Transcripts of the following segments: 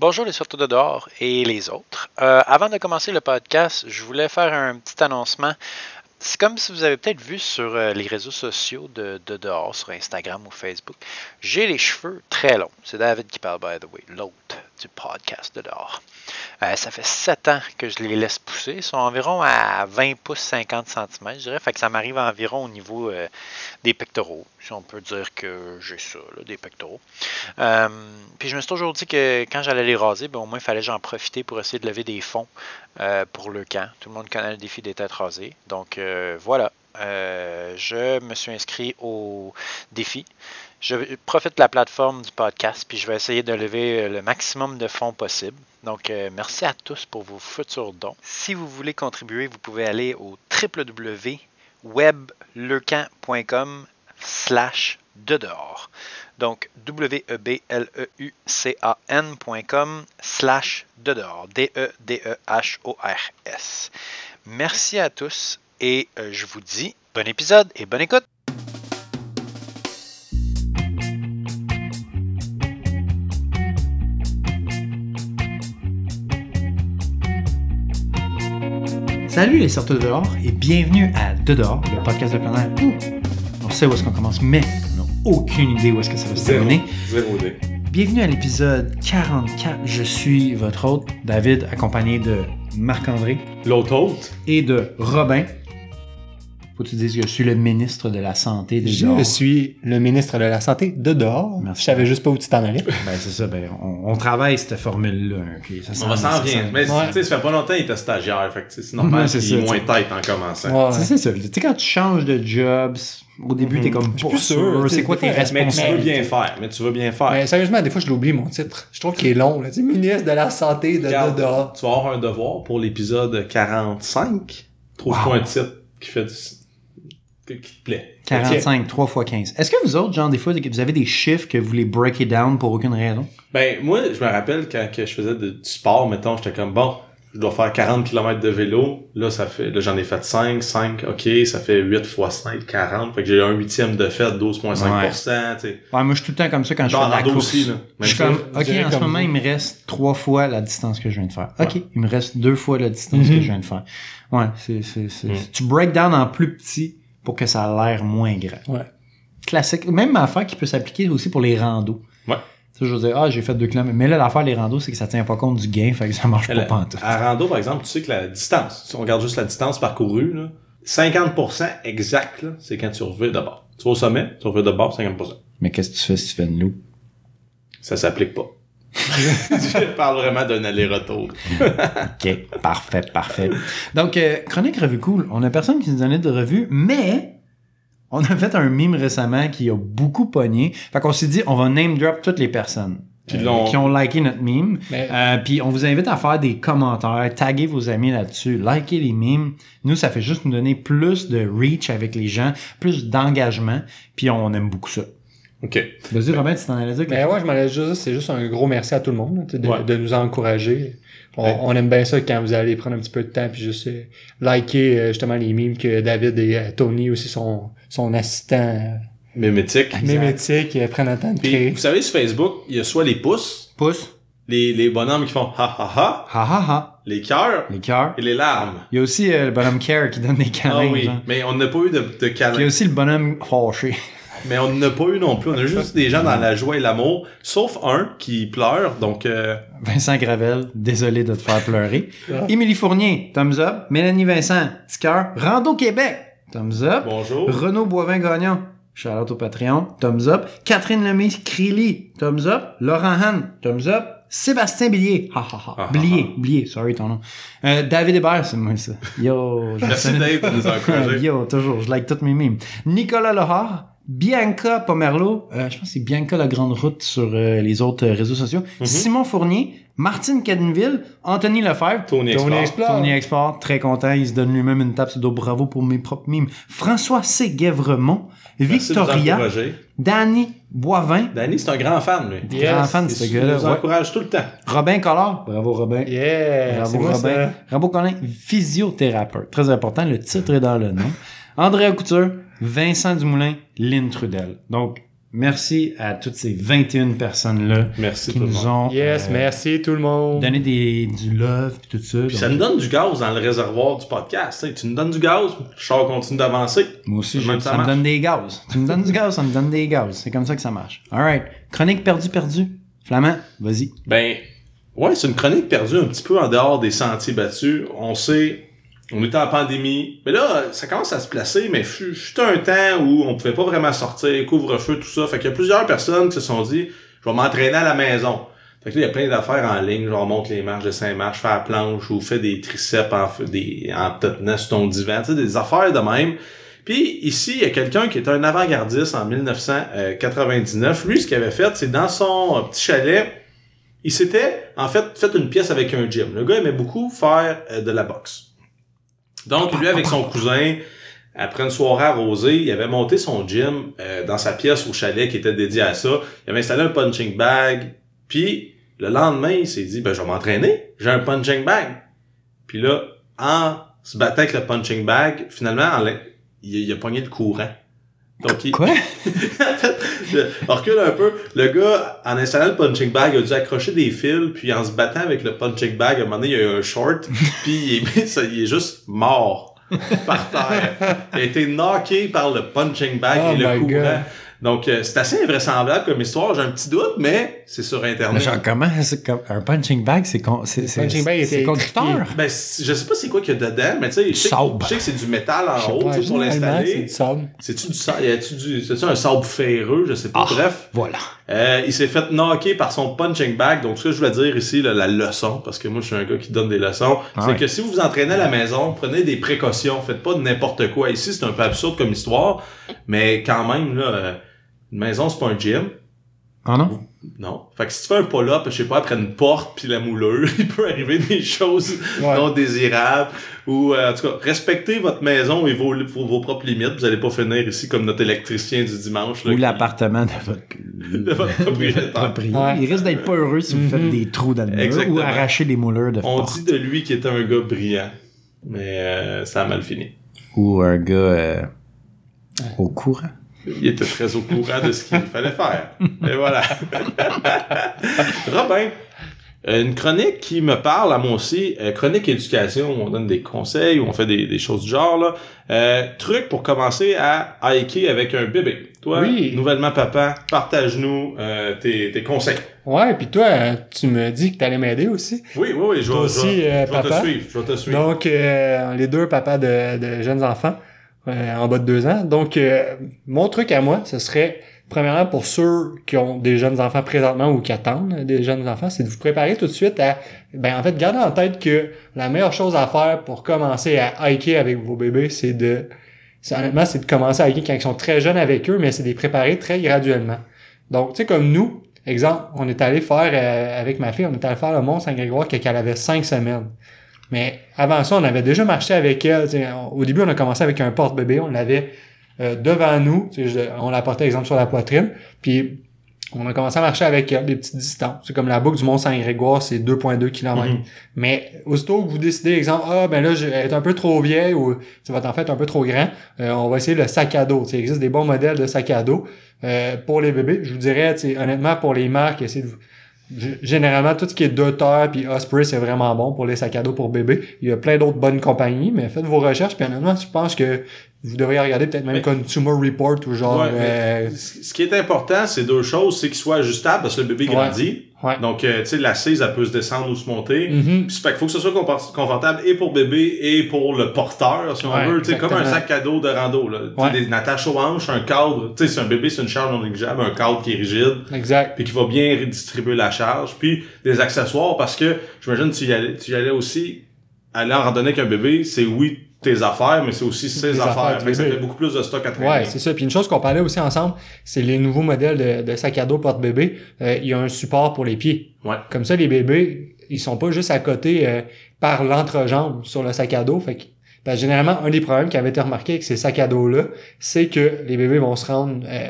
Bonjour les de dehors et les autres. Euh, avant de commencer le podcast, je voulais faire un petit annoncement. C'est comme si vous avez peut-être vu sur euh, les réseaux sociaux de, de dehors, sur Instagram ou Facebook. J'ai les cheveux très longs. C'est David qui parle, by the way, l'hôte du podcast de dehors. Euh, ça fait 7 ans que je les laisse pousser. Ils sont environ à 20 pouces 50 cm, je dirais. Fait que ça m'arrive environ au niveau euh, des pectoraux. Si on peut dire que j'ai ça, des pectoraux. Euh, puis je me suis toujours dit que quand j'allais les raser, ben, au moins il fallait j'en profiter pour essayer de lever des fonds pour le camp. Tout le monde connaît le défi des têtes rasées. Donc voilà. Je me suis inscrit au défi. Je profite de la plateforme du podcast, puis je vais essayer de lever euh, le maximum de fonds possible. Donc, euh, merci à tous pour vos futurs dons. Si vous voulez contribuer, vous pouvez aller au www.weblecan.com slash de dehors. Donc, E W-E-B-L-E-U-C-A-N.com slash de dehors. E D-E-D-E-H-O-R-S. Merci à tous et euh, je vous dis bon épisode et bonne écoute. Salut les sorteurs de dehors et bienvenue à De dehors, le podcast de plein air où on sait où est-ce qu'on commence, mais on n'a aucune idée où est-ce que ça va se Zéro. terminer. Zéro. Bienvenue à l'épisode 44. Je suis votre hôte, David, accompagné de Marc-André L'autre hôte, et de Robin. Faut que tu dises que je suis le ministre de la Santé des Je dehors. suis le ministre de la Santé de dehors. Merci. Je savais juste pas où tu t'en allais. Ben, c'est ça, ben, on, on travaille cette formule-là. ok, ça on va s'en vient, Mais Ouais. tu sais, ça fait pas longtemps qu'il était stagiaire. Fait que tu sais, c'est normal Ouais, c'est qu'il ça, moins tête en commençant. Ouais. C'est c'est ça. Tu sais, quand tu changes de job, au début, t'es comme Je suis pas plus sûr. C'est quoi tes fois, mais tu veux responsabilités? bien faire. Mais tu veux bien faire. Mais sérieusement, des fois, je l'oublie, mon titre. Je trouve qu'il est long. Là. Tu sais, ministre de la Santé de, Regarde, de dehors. Tu vas avoir un devoir pour l'épisode 45. Trouve-toi Wow. un titre qui fait du... qui te plaît. 45, 3 x 15. Est-ce que vous autres, genre, des fois, vous avez des chiffres que vous les breakez down pour aucune raison? Ben, moi, je me rappelle quand que je faisais de- du sport, mettons, j'étais comme, bon, je dois faire 40 km de vélo. Là, ça fait, là, j'en ai fait 5, 5, ok, ça fait 8 fois 5, 40. Fait que j'ai un huitième de fait, 12,5%, tu sais. Ouais, moi, je suis tout le temps comme ça quand je fais de la course. aussi, là. Je suis comme, ok, en ce moment, il me reste trois fois la distance que je viens de faire. Ok, il me reste deux fois la distance que je viens de faire. Ouais, c'est, c'est, c'est, Mm. tu break down en plus petit pour que ça a l'air moins grand. Ouais. Classique. Même affaire qui peut s'appliquer aussi pour les randos. Ouais. Tu sais, je veux dire, ah, j'ai fait deux kilomètres. Mais là, l'affaire des randos, c'est que ça tient pas compte du gain, fait que ça marche pas Elle- pantoute. À rando, par exemple, tu sais que la distance, si on regarde juste la distance parcourue, là, 50% exact, là, c'est quand tu reviens de bord. Tu vas au sommet, tu reviens de bord, 50%. Mais qu'est-ce que tu fais si tu fais de nous? Ça s'applique pas. je parle vraiment d'un aller-retour. OK, parfait, parfait. Donc, euh, chronique revue cool. On a personne qui nous donnait de revue, mais on a fait un mime récemment qui a beaucoup pogné. Fait qu'on s'est dit, on va name drop toutes les personnes Qui euh, l'ont- qui ont liké notre mime. Mais Euh, puis on vous invite à faire des commentaires, taguer vos amis là-dessus, liker les mimes. Nous, ça fait juste nous donner plus de reach avec les gens, plus d'engagement, puis on aime beaucoup ça. OK. Vas-y, Robin, tu t'en allais dire chose? ouais, je m'en allais juste dire, c'est juste un gros merci à tout le monde là, tu sais, de, Ouais. de nous encourager. On, Ouais. on aime bien ça quand vous allez prendre un petit peu de temps puis juste euh, liker euh, justement les mimes que David et euh, Tony aussi son son assistant euh, Mémétique. mémétique euh, prennent le temps de Puis, créer. vous savez, sur Facebook, il y a soit les pouces, Pouce. les, les bonhommes qui font ha ha ha, Ha ha ha. les cœurs Les cœurs. et les larmes. Il y a aussi euh, le bonhomme Care qui donne des câlins. Ah oui, genre. mais on n'a pas eu de, de Puis il y a câlins. aussi le bonhomme fâché. Mais on n'a pas eu non plus. On a juste des gens dans la joie et l'amour, sauf un qui pleure. Donc, euh, Vincent Gravel, désolé de te faire pleurer. Ah. Émilie Fournier, thumbs up. Mélanie Vincent, petit cœur. Rando Québec, thumbs up. bonjour. Renaud Boivin-Gagnon, shout au Patreon, thumbs up. Catherine Lemay Crilly, thumbs up. Laurent Han, thumbs up. Sébastien Billier, ha ha ha. Ah, Blier, ah, Blier, sorry ton nom. Euh, David Hébert, c'est moi ça. Yo, je Merci me Dave de nous encourager. Yo, toujours, je like toutes mes mimes. Nicolas Lohar, Bianca Pomerlo, euh, je pense que c'est Bianca la grande route sur euh, les autres euh, réseaux sociaux. Mhm. Simon Fournier, Martine Cadenville, Anthony Lefebvre, Tony Tony Export. Tony Export, très content, il se donne lui-même une tape sur le dos, bravo pour mes propres mimes. François C. Guévremont, Victoria. Danny Boivin, Danny, c'est un grand fan, lui. Yes. grand fan de Il ce il gars-là. nous ouais. encourage tout le temps. Robin Collard, bravo Robin. Yeah, Bravo Robin. ça? Bravo Colin, physiothérapeute. Très important, le titre est dans le nom. Andrea Couture, Vincent Dumoulin, Lynn Trudel. Donc, Merci à toutes ces 21 personnes-là Merci qui tout le nous monde. ont Yes, euh, merci tout le monde. donné des, du love et tout ça. Puis ça nous donne du gaz dans le réservoir du podcast. tu sais. Tu nous donnes du gaz, Charles continue d'avancer. moi aussi, j'ai- ça ça me donne des gaz. Tu me donnes du gaz, ça me donne des gaz. C'est comme ça que ça marche. Alright. Chronique perdue, perdue. Flamand, vas-y. Ben, ouais, c'est une chronique perdue un petit peu en dehors des sentiers battus. On sait, on était en pandémie, mais là, ça commence à se placer, mais fut, fut un temps où on pouvait pas vraiment sortir, couvre-feu, tout ça. Fait qu'il y a plusieurs personnes qui se sont dit, je vais m'entraîner à la maison. Fait que là, il y a plein d'affaires en ligne, genre monte les marches de 5 marches, faire la planche ou fait des triceps en, des, en te tenant sur ton divan, tu sais, des affaires de même. Puis ici, il y a quelqu'un qui est un avant-gardiste en 1999. Lui, ce qu'il avait fait, c'est dans son euh, petit chalet, il s'était en fait fait une pièce avec un gym. Le gars aimait beaucoup faire euh, de la boxe. Donc, lui, avec son cousin, après une soirée arrosée, il avait monté son gym euh, dans sa pièce au chalet qui était dédié à ça. Il avait installé un punching bag. Puis, le lendemain, il s'est dit, ben, je vais m'entraîner. J'ai un punching bag. Puis là, en se battant avec le punching bag, finalement, en il, a- il a pogné le courant. Donc, il, Quoi? en fait, je recule un peu. Le gars, en installant le punching bag, a dû accrocher des fils, puis en se battant avec le punching bag, à un moment donné, il y a eu un short, puis il est, il est juste mort par terre. Il a été knocké par le punching bag Oh et le courant. God. Donc, euh, c'est assez invraisemblable comme histoire. J'ai un petit doute, mais c'est sur Mais Internet. genre, comment, c'est comme, un punching bag, c'est con, c'est, c'est, punching bag c'est conducteur? Ben, je sais pas c'est quoi qu'il y a dedans, mais tu sais, je sais, Sable. je sais que c'est du métal en haut, pas, tu sais, pour généralement, C'est l'installer. du sable. C'est-tu du sable, c'est-tu un sable ferreux, je sais pas. Ah. Bref. Voilà. Euh, il s'est fait knocker par son punching bag. Donc, ce que je voulais dire ici, là, la leçon, parce que moi, je suis un gars qui donne des leçons, Ah c'est que si vous vous entraînez à la maison, prenez des précautions. Faites pas de n'importe quoi. Ici, c'est un peu absurde comme histoire, mais quand même, là, euh, une maison, c'est pas un gym. Ah non? Non. Fait que si tu fais un pull-up, je sais pas, après une porte puis la moulure, il peut arriver des choses Ouais. non désirables. Ou, euh, en tout cas, respectez votre maison et vos, vos, vos propres limites. Vous allez pas finir ici comme notre électricien du dimanche. là, Ou qui- l'appartement de votre, de votre propriétaire. propriétaire. Ouais. Il risque d'être pas heureux si vous faites Mhm. des trous dans le mur Exactement. ou arracher les mouleurs de On porte. dit de lui qu'il était un gars brillant. Mais euh, ça a mal fini. Ou un gars euh, au courant. Il était très au courant de ce qu'il fallait faire. Et voilà. Robin, euh, une chronique qui me parle à moi aussi, euh, chronique éducation, où on donne des conseils, où on fait des, des choses du genre. Là. Euh, truc pour commencer à hiker avec un bébé. Toi, Oui. nouvellement papa, partage-nous euh, tes, tes conseils. Ouais, puis toi, tu me dis que t'allais m'aider aussi. Oui, oui, oui, je vais, je aussi, je te suivre. Je vais te suivre. Donc, les deux papas de, de jeunes enfants euh, en bas de deux ans. Donc, euh, mon truc à moi, ce serait, premièrement, pour ceux qui ont des jeunes enfants présentement ou qui attendent des jeunes enfants, c'est de vous préparer tout de suite à, ben, en fait, gardez en tête que la meilleure chose à faire pour commencer à hiker avec vos bébés, c'est de, honnêtement, c'est de commencer à hiker quand ils sont très jeunes avec eux, mais c'est de les préparer très graduellement. Donc, tu sais, comme nous, exemple, on est allé faire, euh, avec ma fille, on est allé faire le Mont Saint-Grégoire quand elle avait cinq semaines. Mais avant ça, on avait déjà marché avec elle. tu sais, on- Au début, on a commencé avec un porte-bébé. On l'avait euh, devant nous. je- On la portait, exemple, sur la poitrine. Puis, on a commencé à marcher avec elle des petites distances. C'est comme la boucle du Mont-Saint-Grégoire, c'est 2,2 km. Mhm. Mais aussitôt que vous décidez, exemple, ah, ben là, je- elle est un peu trop vieille ou tu vas en fait un peu trop grand, euh, on va essayer le sac à dos. Il existe des bons modèles de sac à dos euh, pour les bébés. Je vous dirais, honnêtement, pour les marques, essayez de vous- Généralement, tout ce qui est Dotter puis Osprey, c'est vraiment bon pour les sacs à dos pour bébés. Il y a plein d'autres bonnes compagnies, mais faites vos recherches. Puis honnêtement, je pense que vous devriez regarder peut-être même Mais- Consumer Report ou genre... Ouais, euh, ce qui est important, c'est deux choses. C'est qu'il soit ajustable parce que le bébé Ouais. grandit. ouais. Donc, euh, tu sais, l'assise, elle peut se descendre ou se monter. Mhm. Puis, fait qu'il faut que ce soit confortable et pour bébé et pour le porteur, si on veut. Tu sais, comme un sac à dos de rando, là. Des- une attache aux hanches, un cadre. Tu sais, c'est un bébé, c'est une charge non négligeable, un cadre qui est rigide, Exact. puis qui va bien redistribuer la charge. Puis, des accessoires, parce que, j'imagine, tu y allais, tu y allais aussi, aller en randonnée avec un bébé, c'est oui, tes affaires, mais c'est aussi ses Les affaires. affaires Fait que ça fait beaucoup plus de stock à traîner. Ouais, c'est ça. Puis une chose qu'on parlait aussi ensemble, c'est les nouveaux modèles de, de sac à dos porte-bébé. Euh, il y a un support pour les pieds. Ouais. Comme ça, les bébés, ils sont pas juste à côté euh, par l'entrejambe sur le sac à dos. Fait que, généralement, un des problèmes qui avait été remarqué avec ces sacs à dos-là, c'est que les bébés vont se rendre... euh,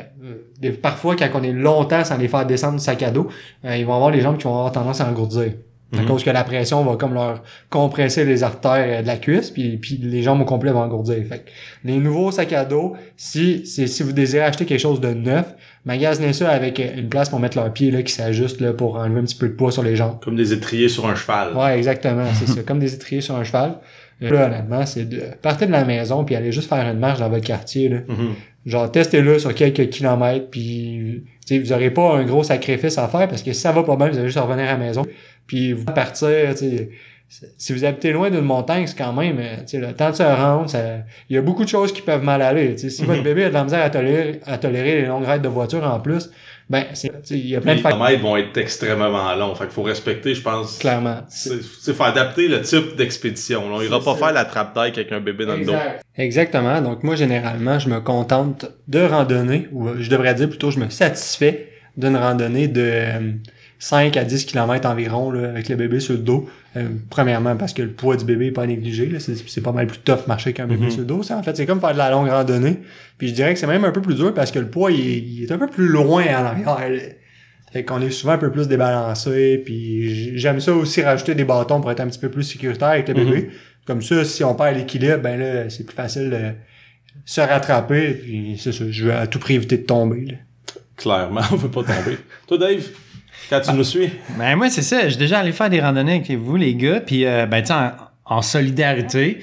des- parfois, quand on est longtemps sans les faire descendre du sac à dos, euh, ils vont avoir les jambes qui vont avoir tendance à engourdir. À Mhm. cause que la pression va comme leur compresser les artères euh, de la cuisse, puis, puis les jambes au complet vont engourdir. Fait que les nouveaux sacs à dos, si, si, si vous désirez acheter quelque chose de neuf, magasinez ça avec euh, une place pour mettre leurs pieds là, qui s'ajuste là, pour enlever un petit peu de poids sur les jambes. Comme des étriers sur un cheval. Ouais, exactement, c'est ça. Comme des étriers sur un cheval. Euh, Là, honnêtement, c'est de partir de la maison puis aller juste faire une marche dans votre quartier. Là. Mhm. Genre, testez-le sur quelques kilomètres, puis vous aurez pas un gros sacrifice à faire parce que si ça va pas bien, vous allez juste revenir à la maison. Puis vous partir, tu si vous habitez loin d'une montagne, c'est quand même, euh, tu sais, le temps de se rendre, ça- il y a beaucoup de choses qui peuvent mal aller. tu sais. Si votre Mhm. bébé a de la misère à tolérer, à tolérer les longues raids de voiture en plus, ben, c'est, tu sais, il y a plein Les de facteurs, kilomètres vont être extrêmement longs. Fait qu'il faut respecter, je pense. clairement. C'est faut adapter le type d'expédition. On ira pas faire la trappe-taille avec un bébé dans le dos. Exact. Exactement. Donc moi, généralement, je me contente de randonner, ou je devrais dire plutôt, je me satisfais d'une randonnée de euh, 5 à 10 km environ là, avec le bébé sur le dos. Euh, premièrement, parce que le poids du bébé est pas négligé. C'est pas mal plus tough marcher qu'un bébé Mhm. sur le dos. Ça, en fait, c'est comme faire de la longue randonnée. Puis je dirais que c'est même un peu plus dur parce que le poids, il est, il est un peu plus loin en arrière. Fait qu'on est souvent un peu plus débalancé. Puis j'aime ça aussi rajouter des bâtons pour être un petit peu plus sécuritaire avec le Mhm. bébé. Comme ça, si on perd l'équilibre, ben là, c'est plus facile de se rattraper. Puis c'est ça, je veux à tout prix éviter de tomber. là. Clairement, on veut pas tomber. Toi, Dave, quand tu nous suis, Ben moi, c'est ça. J'ai déjà allé faire des randonnées avec vous, les gars. Puis, euh, ben, tu en solidarité,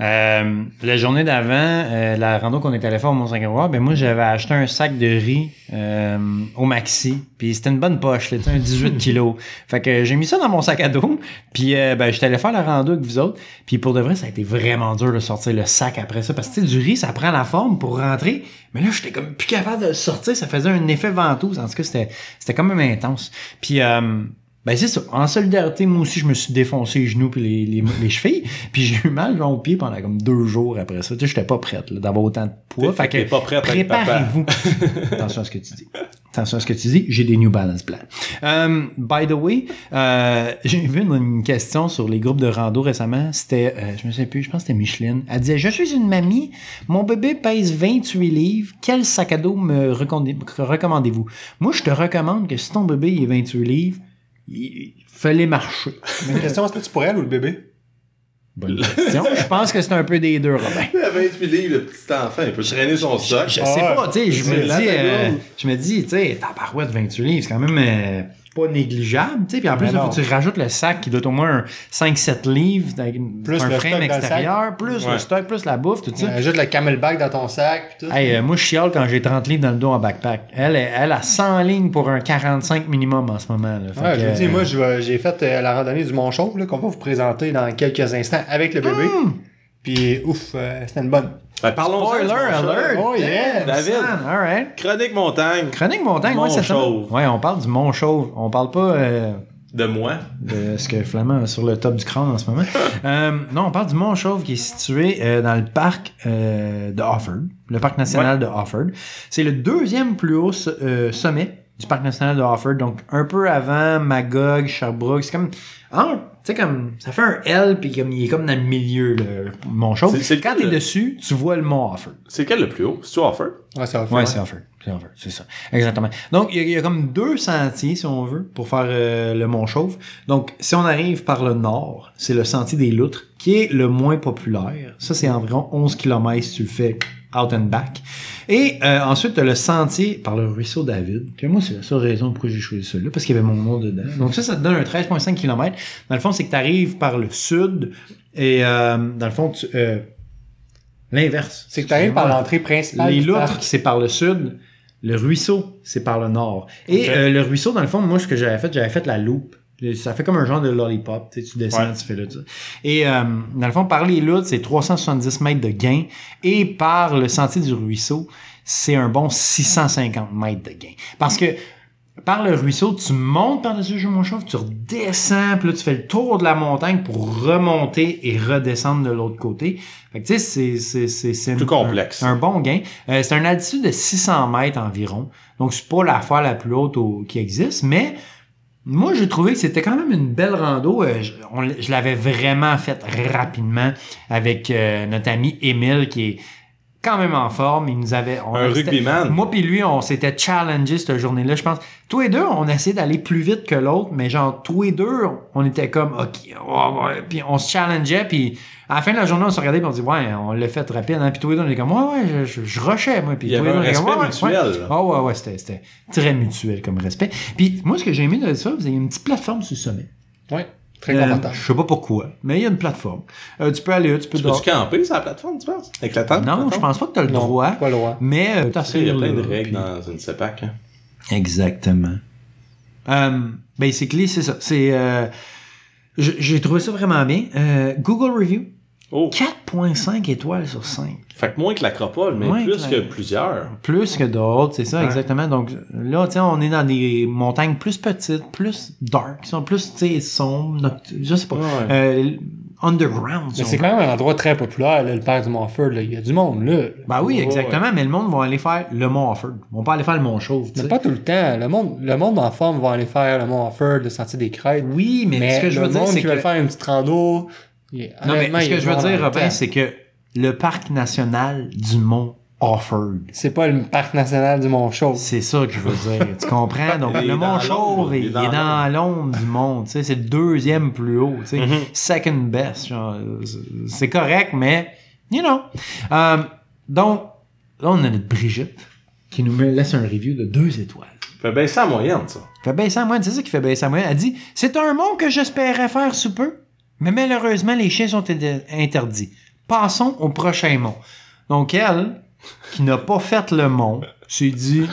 euh, la journée d'avant, euh, la rando qu'on est allé faire au Mont-Saint-Grégoire, ben moi, j'avais acheté un sac de riz euh, au Maxi. Puis c'était une bonne poche, sais, un 18 kilos. Fait que j'ai mis ça dans mon sac à dos. Puis, euh, ben, j'étais allé faire la rando avec vous autres. Puis pour de vrai, ça a été vraiment dur de sortir le sac après ça. Parce que, tu sais, du riz, ça prend la forme pour rentrer. Mais là, j'étais comme plus capable de le sortir. Ça faisait un effet ventouse. En tout cas, c'était, c'était quand même intense. Puis, euh, ben c'est ça. En solidarité, moi aussi, je me suis défoncé les genoux puis les, les, les chevilles. Puis j'ai eu mal genre, au pied pendant comme deux jours après ça. Tu sais, j'étais pas prête là, d'avoir autant de poids. Fait que pas prête préparez-vous. Attention à ce que tu dis. Attention à ce que tu dis. J'ai des New Balance blancs. Euh, by the way, euh, j'ai vu une, une question sur les groupes de rando récemment. C'était, euh, je me souviens plus, je pense que c'était Micheline. Elle disait, je suis une mamie, mon bébé pèse 28 livres, quel sac à dos me recommandez- recommandez-vous? Moi, je te recommande que si ton bébé il est 28 livres, il fallait marcher. Mais une question, est-ce que tu pour elle ou le bébé? Bonne question. Je pense que c'est un peu des deux, Robin. 28 livres, le petit enfant, il peut traîner son sac. Je Ah sais pas, tu sais, je me dis, euh, je me dis, tu sais, ta parouette 28 livres, c'est quand même euh, pas négligeable, tu sais, puis en plus, faut que tu rajoutes le sac qui doit être au moins un 5-7 livres, avec Plus un le frame extérieur, plus le Ouais. stock, plus la bouffe, tout ça. Ajoute le camelback dans ton sac, puis tout. Hey, euh, moi, je chiale quand j'ai 30 livres dans le dos en backpack. Elle, elle, elle a 100 lignes pour un 45 minimum en ce moment. Là. Ouais, que, je vous dis, euh, moi, je vais- j'ai fait euh, la randonnée du Mont Chauve, là, qu'on va vous présenter dans quelques instants avec le bébé. Hmm. Puis, ouf, euh, c'était une bonne. Ben, parlons Spoiler alert! Oh, yeah! David. son, all right. Chronique montagne. Chronique montagne, ouais, c'est ça. Mont-Chauve. Ouais, on parle du Mont Chauve. On parle pas euh, De moi. de ce que Flamand a sur le top du crâne en ce moment. Euh, non, on parle du Mont Chauve qui est situé euh, dans le parc euh, de Offord, le parc national de Offord. C'est le deuxième plus haut euh, sommet du parc national de Offord, donc un peu avant Magog, Sherbrooke. C'est comme, ah, tu sais comme, ça fait un L puis comme il est comme dans le milieu le Mont Chauve. C'est- c'est Quand lequel, t'es le- dessus, tu vois le Mont Offord. C'est quel le plus haut? C'est-tu Offer? Ouais, va faire. Ouais, c'est Offord. C'est c'est ça. Exactement. Donc, il y, a- il y a comme deux sentiers, si on veut, pour faire euh, le Mont Chauve. Donc, si on arrive par le nord, c'est le sentier des Loutres, qui est le moins populaire. Ça, c'est environ 11 km si tu le fais out and back. Et euh, ensuite, le sentier par le ruisseau David, que moi, c'est la seule raison pourquoi j'ai choisi celui-là, parce qu'il y avait mon nom dedans. Donc ça, ça te donne un 13,5 km. Dans le fond, c'est que tu arrives par le sud, et euh, dans le fond, tu... euh, L'inverse. C'est que tu arrives par l'entrée principale. Les loutres, c'est par le sud. Le ruisseau, c'est par le nord. Et le ruisseau, dans le fond, moi, ce que j'avais fait, j'avais fait la loupe. Ça fait comme un genre de lollipop. Tu, sais, tu descends, Ouais. tu fais là. tu. Et euh, dans le fond, par les loutres, c'est 370 mètres de gain. Et par le sentier du ruisseau, c'est un bon 650 mètres de gain. Parce que par le ruisseau, tu montes par-dessus le Chauve, tu redescends, puis là, tu fais le tour de la montagne pour remonter et redescendre de l'autre côté. Fait que, tu sais, c'est, c'est, c'est, Plus un- complexe. Un, un bon gain. Euh, c'est un altitude de 600 mètres environ. Donc, c'est pas la fois la plus haute au- qui existe, mais moi, j'ai trouvé que c'était quand même une belle rando. Euh, je, l'avais vraiment faite rapidement avec euh, notre ami Émile qui est quand même en forme. Il nous avait... on- Un rugbyman. Moi puis lui, on s'était challengé cette journée-là, je pense. Tous les deux, on essayait d'aller plus vite que l'autre, mais genre, tous les deux, on était comme, OK, ouais. Puis on se challengeait, puis à la fin de la journée, on se regardait, puis on dit, ouais, on l'a fait rapide, hein. Puis tous les deux, on était comme, ouais, ouais, je, je, je rushais, moi. Puis Il y tous les avait deux, un on était comme, respect ouais, ouais, mutuel, ouais. là. Ah ouais, ouais, c'était, c'était très mutuel comme respect. Puis moi, ce que j'ai aimé de ça, vous avez une petite plateforme sur le sommet. Ouais. Très Euh, confortable. je sais pas pourquoi, mais il y a une plateforme. Euh, tu peux aller là, tu peux Tu dehors. peux-tu camper sur la plateforme, tu penses? Avec la tente? Non, je pense pas que tu as le Non, droit. pas le droit. Mais euh, Tu Il y a plein de là, règles puis- dans une CEPAC. Hein. Exactement. Um, basically, c'est ça. C'est, euh, j'ai trouvé ça vraiment bien. Euh, Google Review, Oh! 4.5 étoiles sur 5. Fait que moins que l'Acropole, mais Moins plus que plusieurs. Plus que d'autres, c'est ça, Ouais. exactement. Donc là, tu sais, on est dans des montagnes plus petites, plus dark, qui sont plus, tu sais, sombres, noct- je sais pas. Ouais. Euh, underground. si Mais c'est quand même un endroit très populaire, là, le parc du Montfort. là. Il y a du monde, là. Ben oui, Ouais, exactement, mais le monde va aller faire le Mont Offord. Ils vont pas aller faire le Mont Chauve, Mais pas tout le temps. Le monde, le monde en forme va aller faire le Montfort, le sentier des crêtes. Oui, mais, Mais ce que je le veux dire, monde c'est qui que... veut faire une petite rando. Il- Non, mais ce que je veux dire, Robin, c'est que le parc national du Mont Offord, C'est pas le parc national du Mont-Chauve. c'est ça que je veux dire. tu comprends? Donc, Il le Mont Chauve, il, il est dans est dans l'ombre du monde. tu sais, C'est le deuxième plus haut. tu sais. Mhm. Second best. genre, c'est- correct, mais, you know. Euh, donc, là, on a notre Brigitte qui nous laisse un review de deux étoiles. Fait baisser la moyenne, ça. Fait baisser la moyenne, c'est ça qui fait baisser la moyenne. Elle dit C'est un mont que j'espérais faire sous peu, mais malheureusement, les chiens sont in- interdits. Passons au prochain mont. Donc, elle, qui n'a pas fait le mont, s'est dit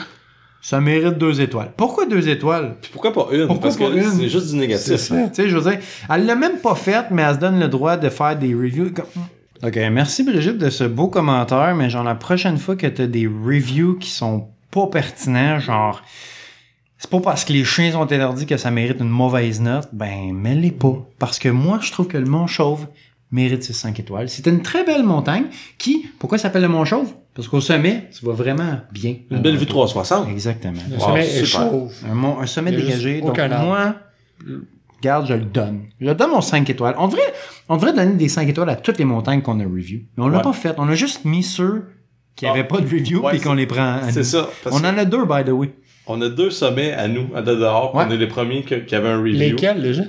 Ça mérite deux étoiles. Pourquoi deux étoiles? Puis pourquoi pas une? Pourquoi Parce que pas là, une? c'est juste du négatif. Tu sais, je veux dire, elle l'a même pas faite, mais elle se donne le droit de faire des reviews. comme- Ok, merci Brigitte de ce beau commentaire, mais genre la prochaine fois que tu as des reviews qui sont pas pertinents, genre c'est pas parce que les chiens sont interdits que ça mérite une mauvaise note, ben mets-les pas. Parce que moi, je trouve que le Mont Chauve mérite ses 5 étoiles. C'est une très belle montagne qui, pourquoi ça s'appelle le Mont Chauve? Parce qu'au sommet, tu vois vraiment bien. Une belle vue 360. Exactement. Le Wow, sommet est chauve. Un, mont- un sommet dégagé. Donc, arbre. moi, regarde, je le donne. Je le donne mon 5 étoiles. On devrait, on devrait donner des 5 étoiles à toutes les montagnes qu'on a review. Mais on l'a Ouais. pas fait. On a juste mis ceux qui Ah. n'avaient pas de review Ouais, puis qu'on les prend C'est ça. On en a deux, by the way. On a deux sommets à nous, à de dehors. Ouais. On est les premiers que- qui avaient un review. Lesquels, déjà?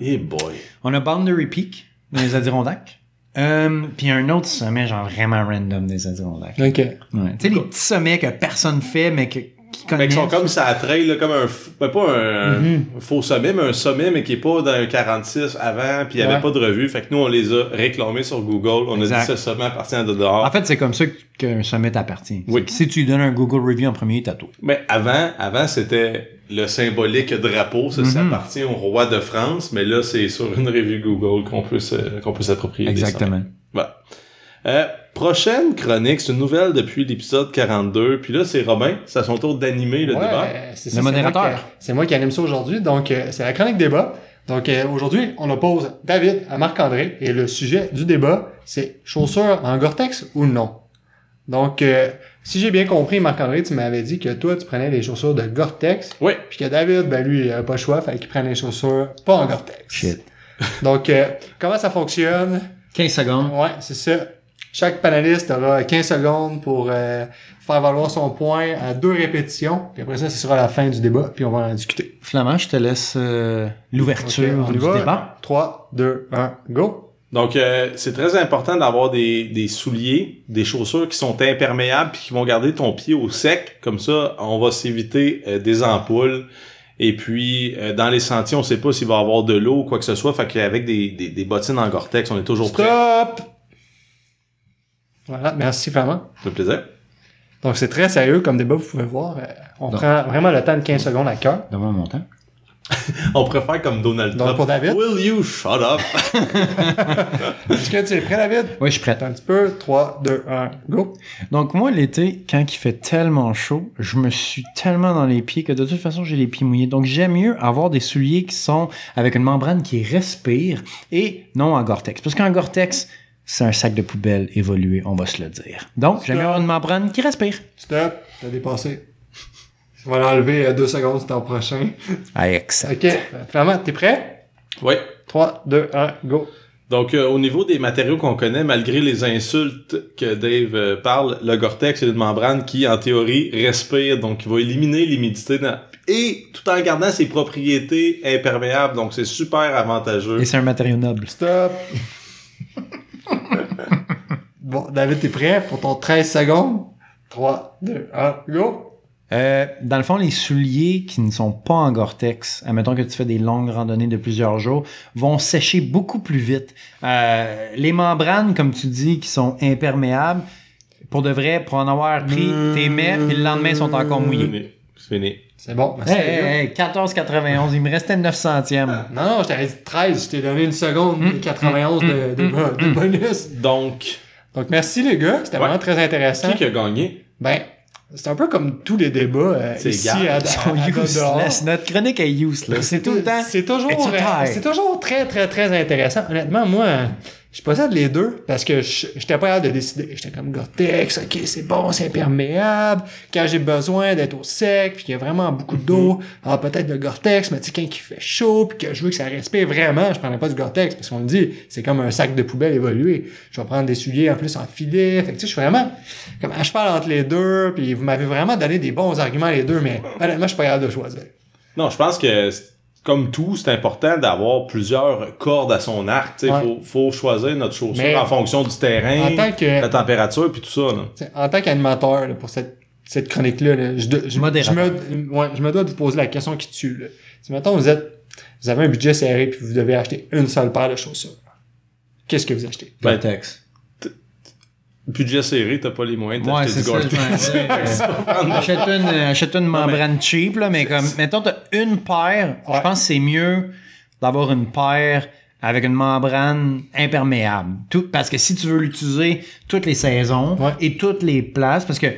Eh boy. On a Boundary Peak, dans les Adirondacks. Euh, puis un autre sommet, genre vraiment random des Adirondacks. OK. Ouais. Tu sais, les petits sommets que personne fait, mais que, qui Mais connaissent. qui sont comme ça à trail, là, comme un, ben, pas un, Mhm. un faux sommet, mais un sommet, mais qui est pas dans un 46 avant, puis il n'y avait Ouais. pas de revue. Fait que nous, on les a réclamés sur Google. On Exact. a dit ce sommet appartient à de dehors. En fait, c'est comme ça qu'un sommet t'appartient. Oui. Si tu lui donnes un Google Review en premier, t'as tout. Mais avant, avant c'était le symbolique drapeau, ça, ça Mhm. appartient au roi de France, mais là, c'est sur une revue Google qu'on peut s'approprier. Exactement. Voilà. Euh, prochaine chronique, c'est une nouvelle depuis l'épisode 42. Puis là, c'est Robin, c'est à son tour d'animer le Ouais, débat. c'est Le ça, c'est modérateur. moi qui- C'est moi qui anime ça aujourd'hui. Donc, euh, c'est la chronique débat. Donc, euh, aujourd'hui, on oppose David à Marc-André. Et le sujet du débat, c'est chaussures en Gore-Tex ou non? Donc, euh, si j'ai bien compris, Marc-André, tu m'avais dit que toi, tu prenais des chaussures de Gore-Tex. Oui. Puis que David, ben lui, il a pas le choix, fallait qu'il prenne des chaussures pas en Gore-Tex. Shit. Donc, euh, comment ça fonctionne? 15 secondes. Ouais, c'est ça. Chaque panéliste aura 15 secondes pour euh, faire valoir son point à deux répétitions. Puis après ça, ce sera la fin du débat, puis on va en discuter. Flamand, je te laisse euh, l'ouverture du va. débat. 3, 2, 1, go! Donc, euh, c'est très important d'avoir des, des souliers, des chaussures qui sont imperméables puis qui vont garder ton pied au sec. Comme ça, on va s'éviter euh, des ampoules. Et puis, euh, dans les sentiers, on sait pas s'il va y avoir de l'eau ou quoi que ce soit. Fait qu'avec des, des, des bottines en Gore-Tex, on est toujours prêt. Stop! Voilà, merci Flamand. Ça fait plaisir. Donc c'est très sérieux comme débat, vous pouvez voir. Euh, on prend vraiment le temps de 15 secondes à cœur. Devant mon temps. On préfère comme Donald Donc, Trump. pour David? Will you shut up? Est-ce que tu es prêt, David? Oui, je suis prêt. Attends un petit peu. 3, 2, 1, go! Donc moi, l'été, quand il fait tellement chaud, je me suis tellement dans les pieds que de toute façon, j'ai les pieds mouillés. Donc j'aime mieux avoir des souliers qui sont avec une membrane qui respire et non en Gore-Tex. Parce qu'en Gore-Tex, c'est un sac de poubelle évolué, on va se le dire. Donc j'aime mieux avoir une membrane qui respire. Stop! T'as dépassé. On va l'enlever à 2 secondes, c'est ton prochain. Ah, excellent. Ok, Flamand, t'es prêt? oui. 3, 2, 1, go! Donc, euh, au niveau des matériaux qu'on connaît, malgré les insultes que Dave euh, parle, le Gore-Tex, c'est une membrane qui, en théorie, respire, donc qui va éliminer l'humidité dans- et tout en gardant ses propriétés imperméables. Donc, c'est super avantageux. Et c'est un matériau noble. Stop! bon, David, t'es prêt pour ton 13 secondes? 3, 2, 1, go! Euh, dans le fond, les souliers qui ne sont pas en Gore-Tex, admettons que tu fais des longues randonnées de plusieurs jours, vont sécher beaucoup plus vite. Euh, les membranes, comme tu dis, qui sont imperméables, pour de vrai, pour en avoir pris, t'es mets, puis le lendemain, ils sont encore C'est mouillés. fini. C'est fini. C'est bon, merci. Hey, hey, hey, 14,91, il me restait 9 centièmes. Non, non, je t'avais dit 13, je t'ai donné une seconde, Mm, 91 de, de- de bonus. Donc, Donc, merci les gars, c'était Ouais. vraiment très intéressant. qui qui a gagné? Ben, c'est un peu comme tous les débats euh, C'est ici à, à, useless. Notre chronique est useless. C'est tout le temps. C'est toujours, euh, c'est toujours très, très, très intéressant. Honnêtement, moi, euh, je possède les deux parce que je- j'étais pas capable de décider. J'étais comme Gore-Tex, ok, c'est bon, c'est imperméable. Quand j'ai besoin d'être au sec, puis qu'il y a vraiment beaucoup d'eau, alors peut-être le Gore-Tex, mais tu sais, quand il fait chaud, puis que je veux que ça respire vraiment, je prendrais pas du Gore-Tex parce qu'on le dit, c'est comme un sac de poubelle évolué. Je vais prendre des souliers en plus en filet. Fait que tu sais, je suis vraiment comme à cheval entre les deux, puis vous m'avez vraiment donné des bons arguments les deux, mais honnêtement, je suis pas capable de choisir. Non, je pense que comme tout, c'est important d'avoir plusieurs cordes à son arc. Il Ouais. faut, faut choisir notre chaussure Mais- en fonction du terrain, En tant que la température, puis tout ça. Là. En tant qu'animateur là, pour cette, cette chronique-là, là, je, de- je, je, me, ouais, je me dois de vous poser la question qui tue. Là. Si mettons vous êtes vous avez un budget serré puis vous devez acheter une seule paire de chaussures. Qu'est-ce que vous achetez? Ben, Gore-Tex. Budget serré, t'as pas les moyens de Ouais, t'acheter du disais. achète une, achète une membrane cheap, là, mais comme, mettons, t'as une paire, je pense que c'est mieux d'avoir une paire avec une membrane imperméable. Tout, parce que si tu veux l'utiliser toutes les saisons Ouais. et toutes les places, parce que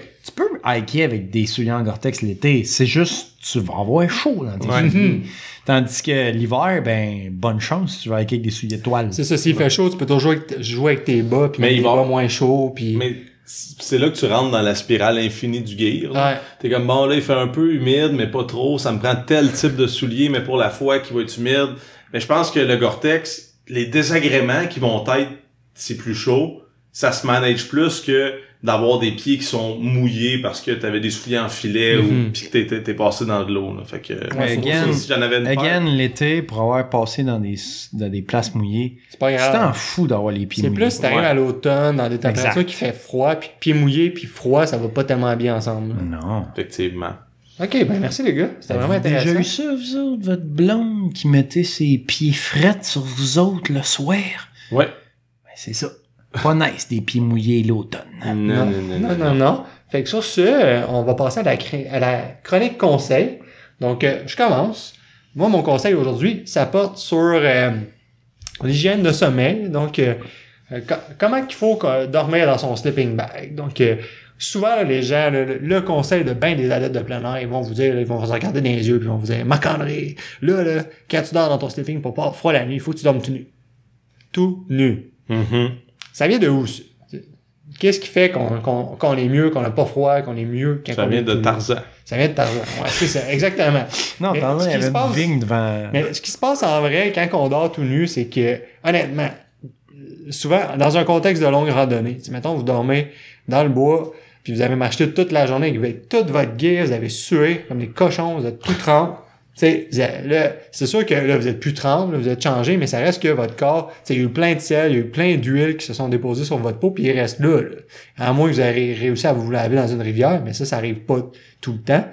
hiker avec des souliers en Gore-Tex l'été, c'est juste, tu vas avoir chaud dans tes Ouais. souliers. Tandis que l'hiver, ben, bonne chance si tu vas hiker avec des souliers de toile. C'est ça, s'il fait chaud, tu peux toujours jouer avec tes bas puis Mais il va- moins chauds puis Mais c'est là que tu rentres dans la spirale infinie du gear. là. Ouais. T'es comme, bon, là, il fait un peu humide, mais pas trop. Ça me prend tel type de soulier, mais pour la fois qui va être humide. Mais je pense que le Gore-Tex, les désagréments qui vont être, c'est plus chaud, ça se manage plus que d'avoir des pieds qui sont mouillés parce que t'avais des souliers en filet Mhm. ou pis que t'es- passé dans de l'eau. là. Fait que, again- si j'en avais une Again, l'été, pour avoir passé dans des, dans des places mouillées, c'est pas c'est grave. en fou d'avoir les pieds C'est mouillés. plus si t'arrives Ouais. à l'automne dans des températures Exact. qui fait froid puis pieds mouillés puis froid, ça va pas tellement bien ensemble. là. Non. effectivement. Ok, ben merci les gars, c'était vraiment intéressant. déjà eu ça, vous autres, votre blonde qui mettait ses pieds frettes sur vous autres le soir? Ouais. Ben, c'est ça. Pas nice, des pieds mouillés l'automne. Non, Non, non, non, non. Fait que sur ce, euh, on va passer à la, cr- à la chronique conseil. Donc, euh, je commence. Moi, mon conseil aujourd'hui, ça porte sur euh, l'hygiène de sommeil. Donc, euh, co- comment qu'il faut euh, dormir dans son sleeping bag. Donc, euh, souvent, là, les gens, le, le conseil de bien des adeptes de plein air, ils vont vous dire, ils vont vous regarder dans les yeux, puis ils vont vous dire, Marc-André, là, là, quand tu dors dans ton sleeping pour pas avoir froid la nuit, il faut que tu dormes tout nu. Tout nu. Mhm. Ça vient de où? Qu'est-ce qui fait qu'on qu'on qu'on est mieux, qu'on n'a pas froid, qu'on est mieux quand Ça on vient est de? Tarzan. Ça vient de Tarzan. Ouais, c'est ça, exactement. Non, ce il y avait passe- une vigne devant. Mais ce qui se passe en vrai quand on dort tout nu, c'est que, honnêtement, souvent, dans un contexte de longue randonnée, tu sais, mettons, vous dormez dans le bois, puis vous avez marché toute la journée avec toute votre gear, vous avez sué comme des cochons, vous êtes tout trempe. C'est sûr que là, vous êtes plus trempe, là, vous êtes changé, mais ça reste que votre corps, il y a eu plein de sel, il y a eu plein d'huile qui se sont déposées sur votre peau, puis il reste là, là. À moins que vous ayez réussi à vous laver dans une rivière, mais ça, ça arrive pas tout le temps.